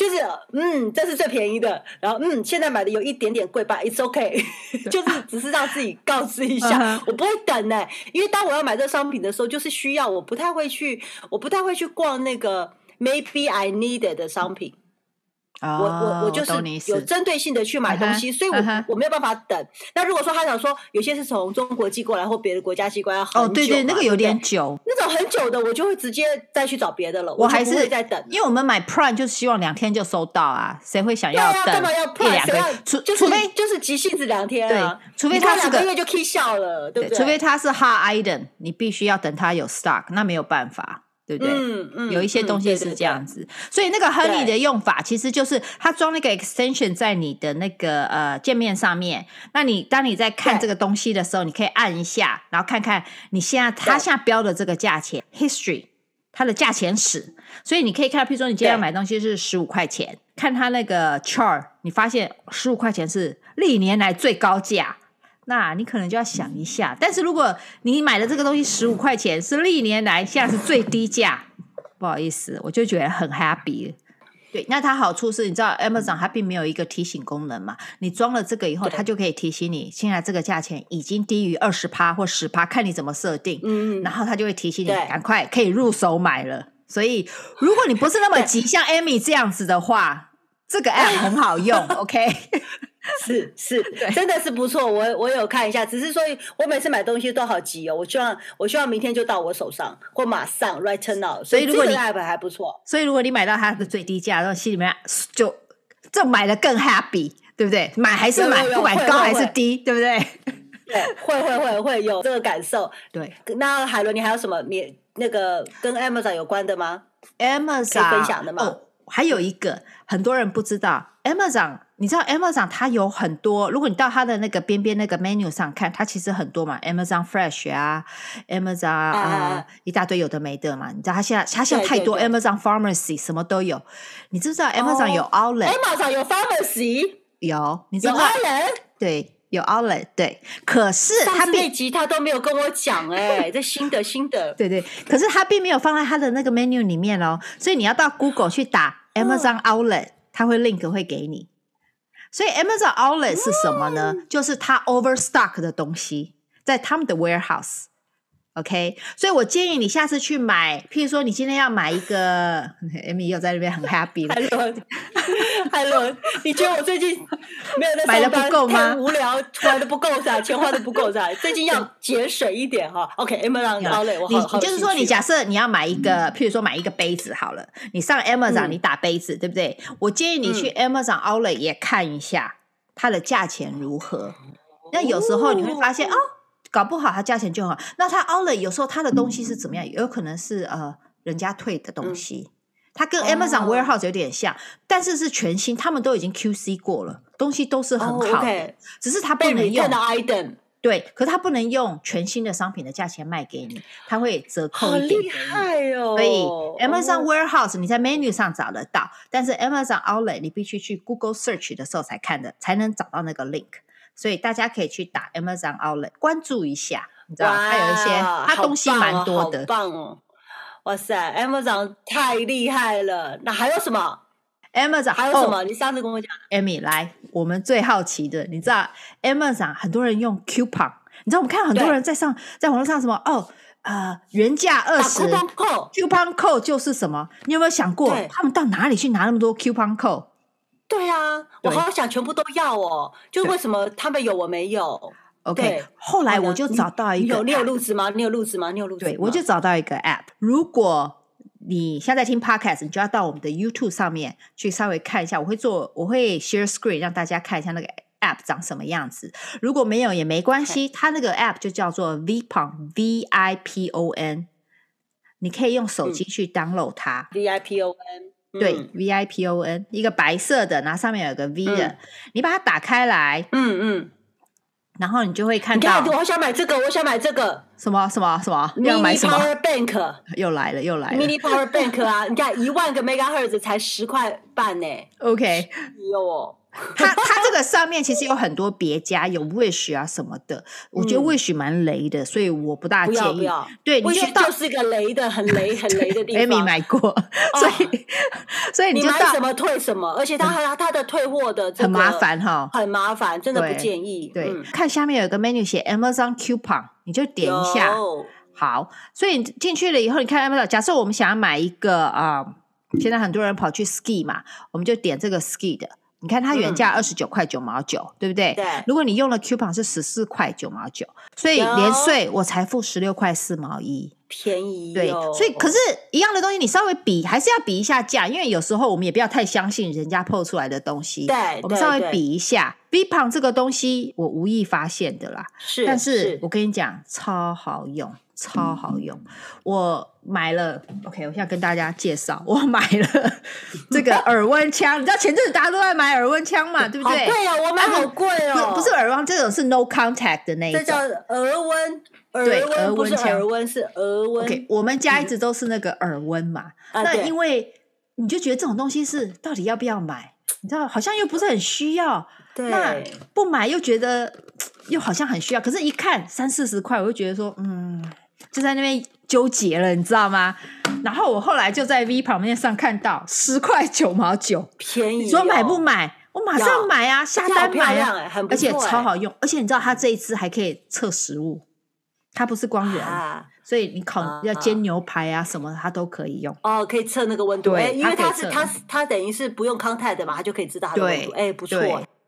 就是嗯，这是最便宜的。然后嗯，现在买的有一点点贵吧，It's OK，就是只是让自己告知一下，我不会等呢，因为当我要买这个商品的时候，就是需要，我不太会去，我不太会去逛那个 Maybe I needed 的商品。我我我就是有针对性的去买东西，所以我我没有办法等。那如果说他想说有些是从中国寄过来或别的国家寄过来，要很久，哦，对对，那个有点久，那种很久的我就会直接再去找别的了。我还是会再等，因为我们买 Prime 就是希望两天就收到啊，谁会想要等？干嘛要要除除非就是急性子两天啊，除非他两个月就 K 笑了，对不对？除非他是 Hard Item，你必须要等他有 Stock，那没有办法。对不对？嗯嗯，有一些东西是这样子，对对对，所以那个 Honey 的用法其实就是它装那个 extension 在你的那个呃界面上面。那你当你在看这个东西的时候，你可以按一下，然后看看你现在它现在标的这个价钱 history 它的价钱史。所以你可以看到，譬如说你今天要买东西是十五块钱，看它那个 chart，你发现十五块钱是历年来最高价。那你可能就要想一下，但是如果你买的这个东西十五块钱是历年来现在是最低价，不好意思，我就觉得很 happy。对，那它好处是，你知道 Amazon 它并没有一个提醒功能嘛？你装了这个以后，它就可以提醒你，现在这个价钱已经低于二十趴或十趴，看你怎么设定。嗯，然后它就会提醒你，赶快可以入手买了。所以，如果你不是那么急，像 Amy 这样子的话，这个 app 很好用。OK。是是，真的是不错。我我有看一下，只是说我每次买东西都好急哦。我希望我希望明天就到我手上，或马上 right now。所以如果你 app 还不错，所以如果你买到它的最低价，然后心里面就就买的更 happy，对不对？买还是买，不管高还是低，对不对？对，会会会会有这个感受。对，那海伦，你还有什么你那个跟 Amazon 有关的吗？Amazon 分享的吗？哦，还有一个很多人不知道 Amazon。你知道 Amazon 它有很多，如果你到它的那个边边那个 menu 上看，它其实很多嘛，Amazon Fresh 啊，Amazon 啊，啊，一大堆有的没的嘛。你知道它现在它现在太多对对对，Amazon Pharmacy 什么都有。你知不知道 Amazon 有 Outlet？Amazon、oh, 有 Pharmacy？有，你知道有 Outlet？对，有 Outlet。对，可是它那集他都没有跟我讲哎、欸，这新的新的。对对，可是它并没有放在它的那个 menu 里面哦，所以你要到 Google 去打 Amazon Outlet，它会 link 会给你。所以 Amazon Outlet 是什么呢？就是它 overstock 的东西在他们的 warehouse。OK，所以我建议你下次去买，譬如说你今天要买一个，Amy 又在那边很 happy 了。Hello，Hello，你觉得我最近没有在买的不够吗？太无聊，花的不够噻，钱花的不够噻。最近要节省一点哈。OK，Amazon Outlet，我好好你就是说，你假设你要买一个，譬如说买一个杯子好了，你上 Amazon 你打杯子，对不对？我建议你去 Amazon Outlet 也看一下它的价钱如何。那有时候你会发现哦。搞不好它价钱就好，那它 Outlet 有时候它的东西是怎么样？有可能是呃人家退的东西，它跟 Amazon Warehouse 有点像，但是是全新，他们都已经 QC 过了，东西都是很好的，只是它不能用 item，对，可是它不能用全新的商品的价钱卖给你，它会折扣一点。厉害哦！所以 Amazon Warehouse 你在 menu 上找得到，但是 Amazon Outlet 你必须去 Google Search 的时候才看的，才能找到那个 link。所以大家可以去打 Amazon Outlet 关注一下，你知道它有一些它东西蛮多的，好棒哦！哇塞，Amazon 太厉害了。那还有什么？Amazon 还有什么？哦、你上次跟我讲，Amy 来，我们最好奇的，你知道 Amazon 很多人用 coupon，你知道我们看到很多人在上在网络上什么哦呃原价二十 coupon code 就是什么？你有没有想过他们到哪里去拿那么多 coupon code？对啊，我好想全部都要哦。就为什么他们有我没有？OK，后来我就找到一个，有你有录制吗？你有录制吗？你有录制？对，我就找到一个 App。如果你现在在听 Podcast，你就要到我们的 YouTube 上面去稍微看一下。我会做，我会 Share Screen 让大家看一下那个 App 长什么样子。如果没有也没关系，它那个 App 就叫做 Vipon，V I P O N。你可以用手机去 download 它，V I P O N。对、嗯、V I P O N 一个白色的，然后上面有个 V 的，嗯、你把它打开来，嗯嗯，然后你就会看到，我想买这个，我想买这个，什么什么什么，你要买什么？Mini Power Bank 又来了又来了，Mini Power Bank 啊，你看一万个 Megahertz 才十块半呢，OK，有哦。它它这个上面其实有很多别家有 Wish 啊什么的，我觉得 Wish 蛮雷的，所以我不大建议。不要，对，Wish 就是个雷的，很雷很雷的地方。Amy 买过，所以所以你买什么退什么，而且它还它的退货的很麻烦哈，很麻烦，真的不建议。对，看下面有个 menu 写 Amazon Coupon，你就点一下。好，所以你进去了以后，你看 Amazon，假设我们想要买一个啊。现在很多人跑去 ski 嘛，我们就点这个 ski 的。你看它原价二十九块九毛九，嗯，对不对？对。如果你用了 coupon 是十四块九毛九，所以连税我才付十六块四毛一，便宜，哦。对，所以可是一样的东西，你稍微比还是要比一下价，因为有时候我们也不要太相信人家 PO 出来的东西。对，我们稍微比一下。Vipon 这个东西我无意发现的啦，是，但是我跟你讲超好用。超好用，嗯、我买了。OK，我现在跟大家介绍，我买了 这个耳温枪。你知道前阵子大家都在买耳温枪嘛，对不对？对啊，我买好贵哦。不是耳温，这种是 no contact 的那一种。这叫耳温，对，耳温枪，耳温是耳温。OK，我们家一直都是那个耳温嘛。嗯、那因为你就觉得这种东西是到底要不要买？你知道，好像又不是很需要。对。那不买又觉得 又好像很需要，可是一看三四十块，我就觉得说，嗯。就在那边纠结了，你知道吗？然后我后来就在 V 旁边上看到十块九毛九，便宜、哦。你说买不买？我马上买啊，下单买啊，欸、而且超好用。而且你知道它这一支还可以测食物，它不是光源，啊、所以你烤、啊、要煎牛排啊什么，它都可以用。哦，可以测那个温度。对，因为它是它它等于是不用 contact 的嘛，它就可以知道它的温度。哎，不错。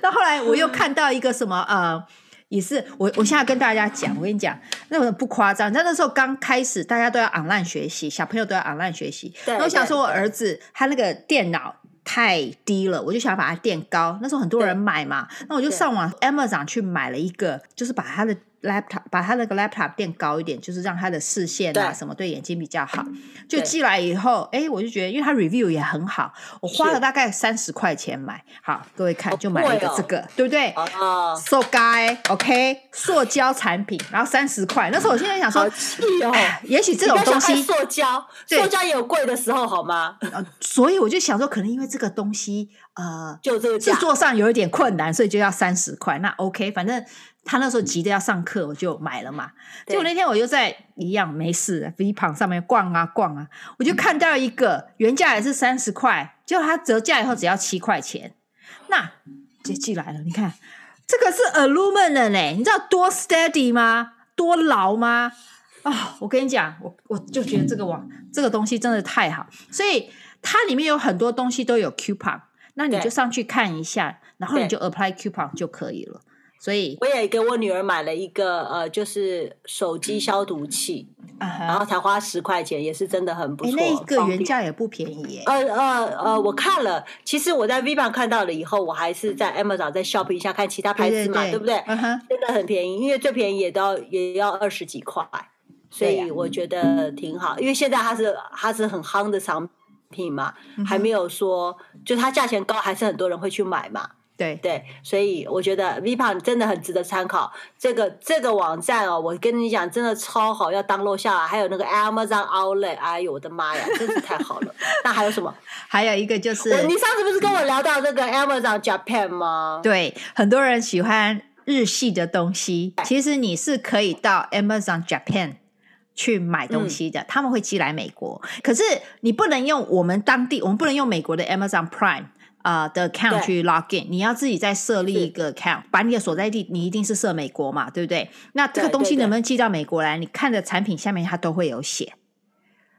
那后来我又看到一个什么呃。也是我，我现在跟大家讲，我跟你讲，那个不夸张。在那时候刚开始，大家都要 online 学习，小朋友都要 online 学习。那我想说，我儿子他那个电脑太低了，我就想把它垫高。那时候很多人买嘛，那我就上网 Amazon 去买了一个，就是把他的。Laptop 把他那个 laptop 垫高一点，就是让他的视线啊什么对眼睛比较好。就寄来以后，哎，我就觉得，因为他 review 也很好，我花了大概三十块钱买。好，各位看，就买了一个这个，对不对？啊，so guy，OK，塑胶产品，然后三十块。那时候我现在想说，哦，也许这种东西，塑胶，塑胶也有贵的时候，好吗？所以我就想说，可能因为这个东西，呃，就这个制作上有一点困难，所以就要三十块。那 OK，反正。他那时候急着要上课，我就买了嘛。结果那天我又在一样没事，Vipon 上面逛啊逛啊，我就看到一个原价也是三十块，结果它折价以后只要七块钱。那接寄来了，你看这个是 aluminum 呢，你知道多 steady 吗？多牢吗？啊、哦，我跟你讲，我我就觉得这个网这个东西真的太好，所以它里面有很多东西都有 coupon，那你就上去看一下，然后你就 apply coupon 就可以了。所以我也给我女儿买了一个呃，就是手机消毒器，嗯 uh. 然后才花十块钱，也是真的很不错。欸、那一个原价也不便宜耶。呃呃呃，我看了，其实我在 Vipon 看到了以后，我还是在 Amazon 再 shop 一下看其他牌子嘛，对，不对？真的很便宜，因为最便宜也都要也要二十几块，所以我觉得挺好。因为现在它是它是很夯的商品嘛，嗯、还没有说就它价钱高，还是很多人会去买嘛。对对，所以我觉得 Vipon 真的很值得参考。这个这个网站哦，我跟你讲，真的超好，要 download 下来。还有那个 Amazon Outlet，哎呦我的妈呀，真是太好了。那还有什么？还有一个就是，你上次不是跟我聊到这个 Amazon Japan 吗？对，很多人喜欢日系的东西，其实你是可以到 Amazon Japan 去买东西的，嗯，他们会寄来美国。可是你不能用我们当地，我们不能用美国的 Amazon Prime。啊、uh, 的 account 去 login，你要自己再设立一个 account，把你的所在地，你一定是设美国嘛，对不对？那这个东西能不能寄到美国来？你看的产品下面它都会有写，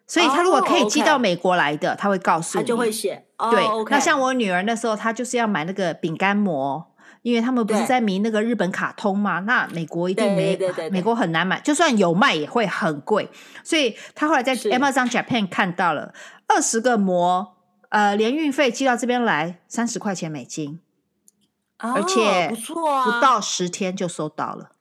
所以它如果可以寄到美国来的，它、oh. 会告诉你，它就会写。对，oh, okay. 那像我女儿那时候，她就是要买那个饼干膜，因为他们不是在迷那个日本卡通嘛，那美国一定没，对对对对，美国很难买，就算有卖也会很贵，所以她后来在 Amazon Japan 看到了二十个膜。呃，连运费寄到这边来三十块钱美金，哦，而且不错啊，不到十天就收到了。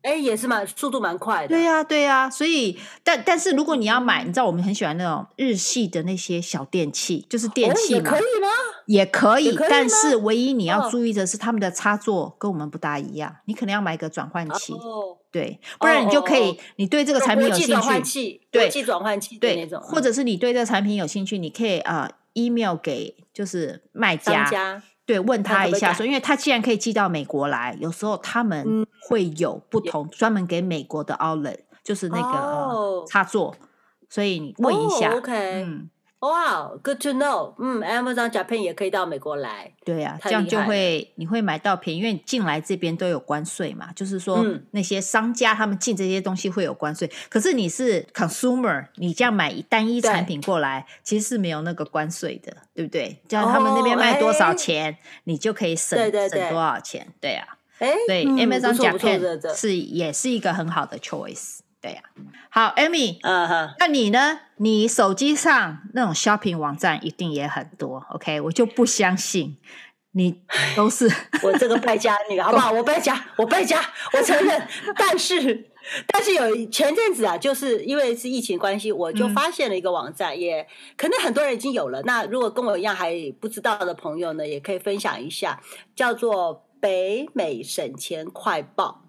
哎，也是蛮速度蛮快的。对呀，对呀。所以，但但是如果你要买，你知道我们很喜欢那种日系的那些小电器，就是电器嘛，哦，也可以吗？也可以，可以，但是唯一你要注意的是，他们的插座跟我们不大一样，你可能要买个转换器，哦，对，不然你就可以，哦，你对这个产品有兴趣，转换器，对，国际转换器对那种，或者是你对这个产品有兴趣，你可以啊。呃 email 给就是卖家，家，对，问他一下说，因为他既然可以寄到美国来，有时候他们会有不同专门给美国的 outlet，就是那个、哦呃、插座，所以你问一下、哦、，OK，嗯，哇、wow,，Good to know。嗯，Amazon Japan 也可以到美国来。对呀、啊，这样就会你会买到便宜，因为进来这边都有关税嘛。就是说、嗯、那些商家他们进这些东西会有关税，可是你是 consumer，你这样买一单一产品过来，其实是没有那个关税的，对不对？叫他们那边卖多少钱，哦、你就可以省省多少钱。对呀、啊，哎，对、嗯、Amazon Japan 是也是一个很好的 choice。对呀、啊，好，Amy，嗯哼，那你呢？你手机上那种 shopping 网站一定也很多，OK？我就不相信你都是我这个败家女，好不好？我败家，我败家，我承认。但是，但是有前阵子啊，就是因为是疫情关系，我就发现了一个网站，嗯、也可能很多人已经有了。那如果跟我一样还不知道的朋友呢，也可以分享一下，叫做北美省钱快报。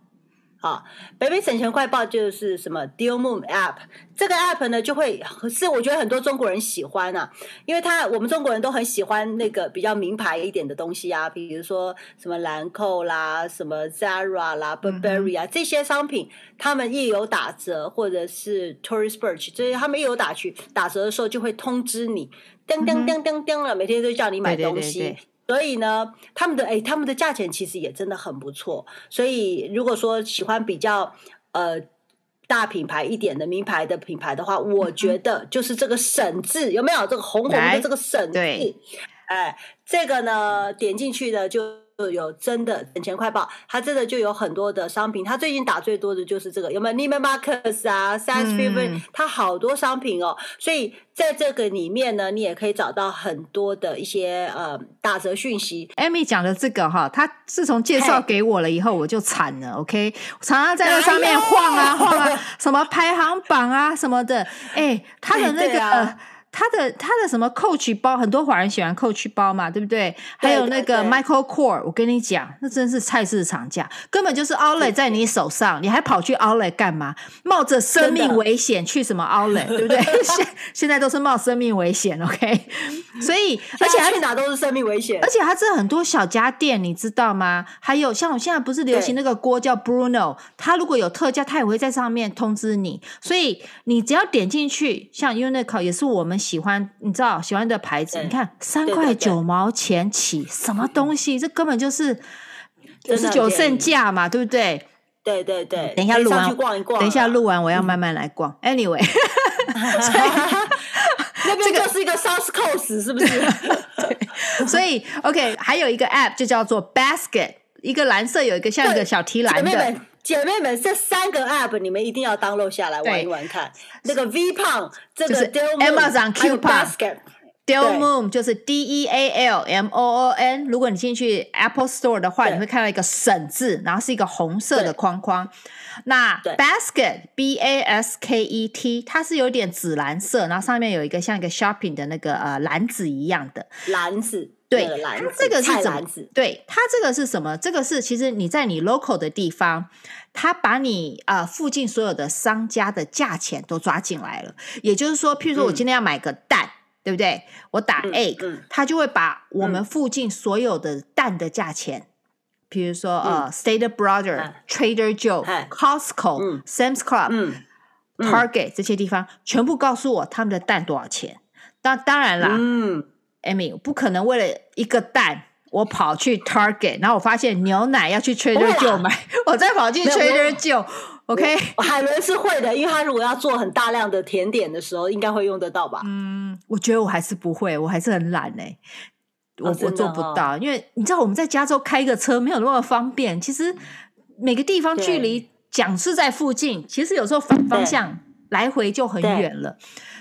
啊，北美省钱快报就是什么 Deal Moon App，这个 App 呢就会是我觉得很多中国人喜欢啊，因为他我们中国人都很喜欢那个比较名牌一点的东西啊，比如说什么兰蔻啦、什么 Zara 啦、Burberry 啊、嗯、这些商品，他们一有打折或者是 Tourist Burch，这些他们一有打去打折的时候就会通知你，噔噔噔噔噔了，每天都叫你买东西。对对对对所以呢，他们的哎，他们的价钱其实也真的很不错。所以如果说喜欢比较呃大品牌一点的名牌的品牌的话，我觉得就是这个省字有没有这个红红的这个省字？哎，这个呢点进去的就。就有真的省钱快报，它真的就有很多的商品。它最近打最多的就是这个，有没有 Neiman Marcus 啊，Saks Fifth，它好多商品哦。所以在这个里面呢，你也可以找到很多的一些呃打折讯息。Amy 讲的这个哈，他自从介绍给我了以后，我就惨了。OK，常常在那上面晃啊晃啊，什么排行榜啊什么的。哎，他的那个。他的他的什么 Coach 包，很多华人喜欢 Coach 包嘛，对不对？还有那个 Michael Kors，我跟你讲，那真是菜市场价，根本就是 Outlet 在你手上，你还跑去 Outlet 干嘛？冒着生命危险去什么 Outlet，对不对？现现在都是冒生命危险，OK？所以而且他去哪都是生命危险，而且他这很多小家电，你知道吗？还有像我现在不是流行那个锅叫 Bruno，他如果有特价，他也会在上面通知你，所以你只要点进去，像 Uniqlo 也是我们。喜欢你知道喜欢的牌子，你看三块九毛钱起，什么东西？这根本就是九十九剩价嘛，对不对？对对对。等一下录完，逛一逛等一下录完，我要慢慢来逛。嗯、Anyway，那边就是一个 South Coast，是不是？对。所以 OK，还有一个 App 就叫做 Basket，一个蓝色有一个像一个小提篮的。姐妹们，这三个 app 你们一定要 download 下来玩一玩看。那个 V 胖，这个 Amazon Q 胖，Deal Moon 就是 D E A L M O O N。如果你进去 Apple Store 的话，你会看到一个省字，然后是一个红色的框框。那 Basket B A S K E T，它是有点紫蓝色，然后上面有一个像一个 shopping 的那个呃篮子一样的篮子。对，它这个是怎么？对，它这个是什么？这个是其实你在你 local 的地方，它把你啊、呃、附近所有的商家的价钱都抓进来了。也就是说，譬如说我今天要买个蛋，嗯、对不对？我打 egg，、嗯、它就会把我们附近所有的蛋的价钱，比、嗯、如说呃、嗯 uh,，Stater Brothers、嗯、Trader Joe、嗯、Costco、嗯、Sam's Club、嗯、Target 这些地方，全部告诉我他们的蛋多少钱。当当然啦。嗯 Amy，不可能为了一个蛋，我跑去 Target，然后我发现牛奶要去 Trader Joe 买，我再跑去 Trader Joe，OK？海伦是会的，因为他如果要做很大量的甜点的时候，应该会用得到吧？嗯，我觉得我还是不会，我还是很懒哎、欸，我、哦、我做不到，因为你知道我们在加州开个车没有那么方便，其实每个地方距离讲是在附近，其实有时候反方向来回就很远了。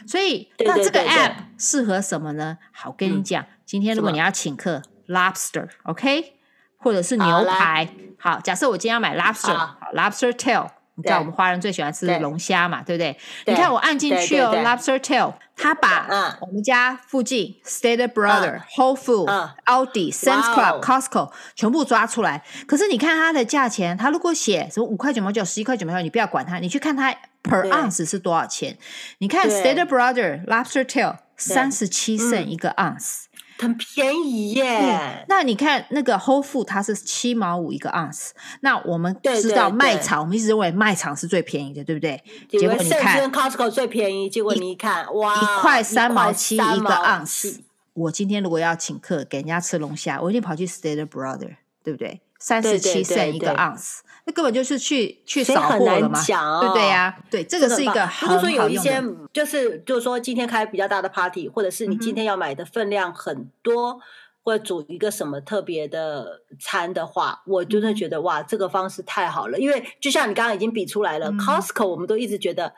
所以，那这个 app 适合什么呢？好，跟你讲、嗯，今天如果你要请客，lobster，OK，或者是牛排。好，假设我今天要买 lobster，好，好，lobster tail，你知道我们华人最喜欢吃的龙虾嘛，对，对不对，对？你看我按进去哦，lobster tail，他把我们家附近 Stater Brothers、uh, Whole Foods、uh, Aldi、Sam's Club、Costco 全部抓出来。可是你看它的价钱，它如果写什么五块九毛九、十一块九毛九，你不要管它，你去看它。Per ounce 是多少钱？你看 Stater Brothers Lobster Tail 三十七 cent 一个 ounce，很便宜耶。嗯、那你看那个 Whole Foods 它是七毛五一个 ounce，那我们知道卖场，我们一直认为卖场是最便宜的，对不对？结果你看 Costco 最便宜，结果你一看，哇，一块三毛七一个 ounce。我今天如果要请客给人家吃龙虾，我一定跑去 Stater Brother，对不对？三十七 cent 一个 ounce。那根本就是去去扫货了嘛，哦、对不对呀、啊？对，这个是一个很好用的。如果说有一些，就是就是说今天开比较大的 party，或者是你今天要买的分量很多，嗯、或者煮一个什么特别的餐的话，我真的觉得哇，这个方式太好了。因为就像你刚刚已经比出来了、嗯、，Costco 我们都一直觉得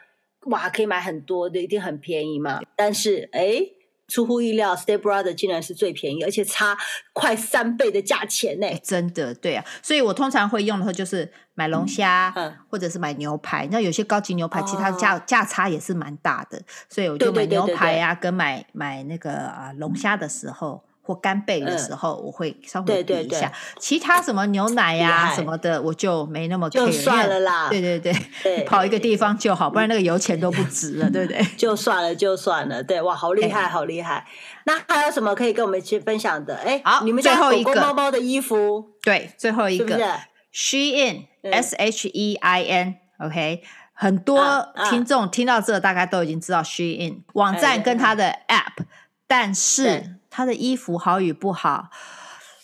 哇，可以买很多的，一定很便宜嘛。但是哎。出乎意料，Stater Brothers 竟然是最便宜，而且差快三倍的价钱呢、欸！真的，对啊，所以我通常会用的话就是买龙虾，嗯、或者是买牛排。那有些高级牛排，其他价价、哦、差也是蛮大的，所以我就买牛排呀、啊，跟买买那个啊龙虾的时候。或干贝的时候，我会稍微比一下。对对对，其他什么牛奶呀、啊、什么的，我就没那么 care，就算了啦。对对对，对 跑一个地方就好，不然那个油钱都不值了，对不对？就算了，就算了。对，哇，好厉害，好厉害。那还有什么可以跟我们一起分享的？哎，好，你们家狗狗、猫猫的衣服。对，最后一个是是，Shein S H E I N，OK，很多听众听到这大概都已经知道 Shein 网站跟它的 App，但是。她的衣服好与不好，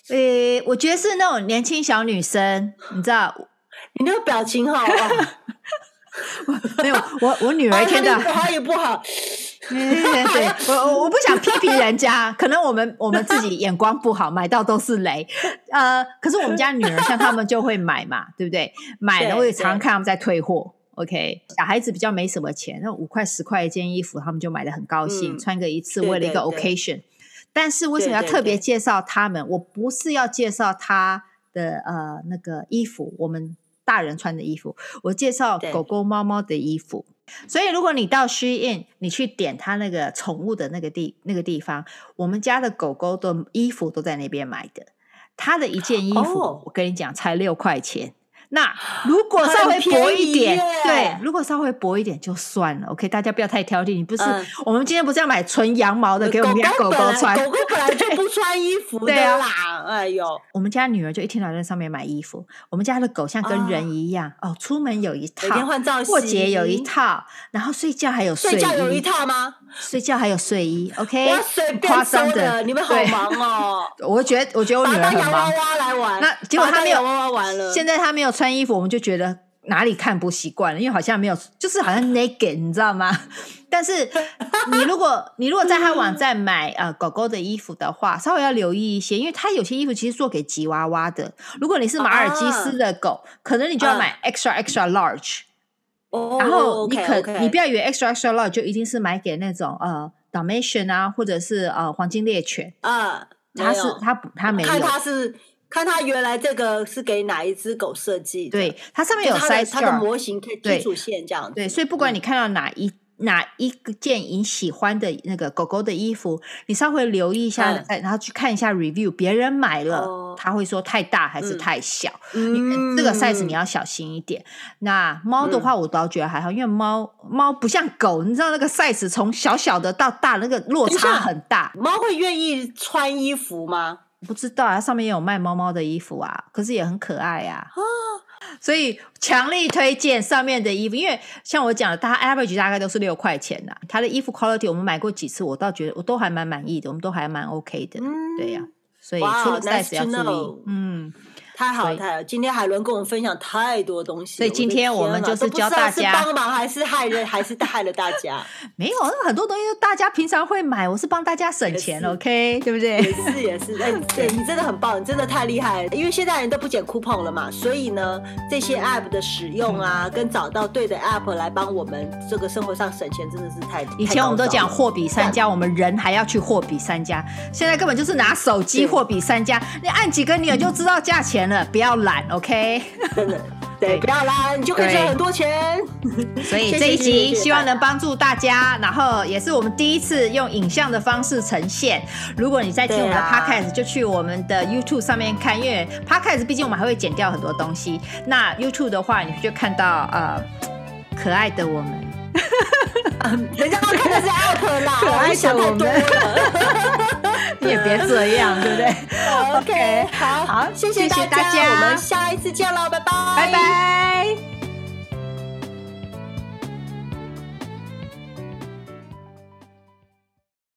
诶、欸，我觉得是那种年轻小女生，你知道？你那个表情好啊！没有，我我女儿 听到好与不好，对对对，我我不想批评人家，可能我们我们自己眼光不好，买到都是雷。呃，可是我们家女儿像他们就会买嘛，对不对？买了我也常常看他们在退货。OK，小孩子比较没什么钱，那五块十块一件衣服，他们就买的很高兴，嗯、穿个一次为了一个 occasion。但是为什么要特别介绍他们？对对对，我不是要介绍他的呃那个衣服，我们大人穿的衣服，我介绍狗狗猫猫的衣服。所以如果你到 Shein，你去点他那个宠物的那个地那个地方，我们家的狗狗的衣服都在那边买的。他的一件衣服，哦、我跟你讲，才六块钱。那如果稍微薄一点，对，如果稍微薄一点就算了。OK，大家不要太挑剔。你不是，嗯、我们今天不是要买纯羊毛的给我们家狗狗穿？狗狗本来就 不穿衣服的啦。哎呦，我们家女儿就一天到晚在上面买衣服。我们家的狗像跟人一样，哦，哦，出门有一套，每天换造型，过节有一套，然后睡觉还有睡衣。睡觉有一套吗？睡觉还有睡衣，OK？夸张的，你们好忙哦。我觉得，我觉得我女儿很忙。娃娃来玩，那结果她没有娃娃玩了。现在她没有穿衣服，我们就觉得哪里看不习惯了，因为好像没有，就是好像 naked，你知道吗？但是你如果 你如果在他网站买呃狗狗的衣服的话，稍微要留意一些，因为他有些衣服其实做给吉娃娃的。如果你是马尔济斯的狗，可能你就要买 extra extra large。然后你可你不要以为 extra extra large 就一定是买给那种呃 Dalmatian 啊，或者是呃黄金猎犬啊，它是它它没有，看它是看它原来这个是给哪一只狗设计，对，它上面有 size 它的模型可以基础线这样子，对，所以不管你看到哪一。哪一件你喜欢的那个狗狗的衣服，你稍微留意一下，嗯、然后去看一下 review，别人买了，哦、他会说太大还是太小，嗯、这个 size 你要小心一点。嗯、那猫的话，我倒觉得还好，因为猫猫不像狗，你知道那个 size 从小小的到大，那个落差很大。猫会愿意穿衣服吗？不知道啊，上面也有卖猫猫的衣服啊，可是也很可爱啊。哦所以强力推荐上面的衣服，因为像我讲的，它 average 大概都是六块钱呐。它的衣服 quality 我们买过几次，我倒觉得我都还蛮满意的，我们都还蛮 OK 的。嗯，对呀、啊，所以除了 size 要注意。Wow, nice 嗯。太好太好！今天海伦跟我们分享太多东西，所以今天我们就是教大家是帮忙还是害人，还是害了大家？没有，很多东西大家平常会买，我是帮大家省钱，OK，对不对？也是也是，哎，对你真的很棒，你真的太厉害了。因为现在人都不捡 coupon 了嘛，所以呢，这些 app 的使用啊，跟找到对的 app 来帮我们这个生活上省钱，真的是太。以前我们都讲货比三家，我们人还要去货比三家，现在根本就是拿手机货比三家，你按几个钮就知道价钱了，不要懒。OK，真的，对，不要懒，你就可以赚很多钱。所以这一集希望能帮助大家，然后也是我们第一次用影像的方式呈现。如果你在听我们的 Podcast，就去我们的 YouTube 上面看，因为 Podcast 毕竟我们还会剪掉很多东西。那 YouTube 的话，你就看到呃可爱的我们。人家都看的是 out 啦，可爱想太多了。你也别这样，对不对？OK，好，好，谢谢大家，我们下一次见喽，拜拜，拜拜。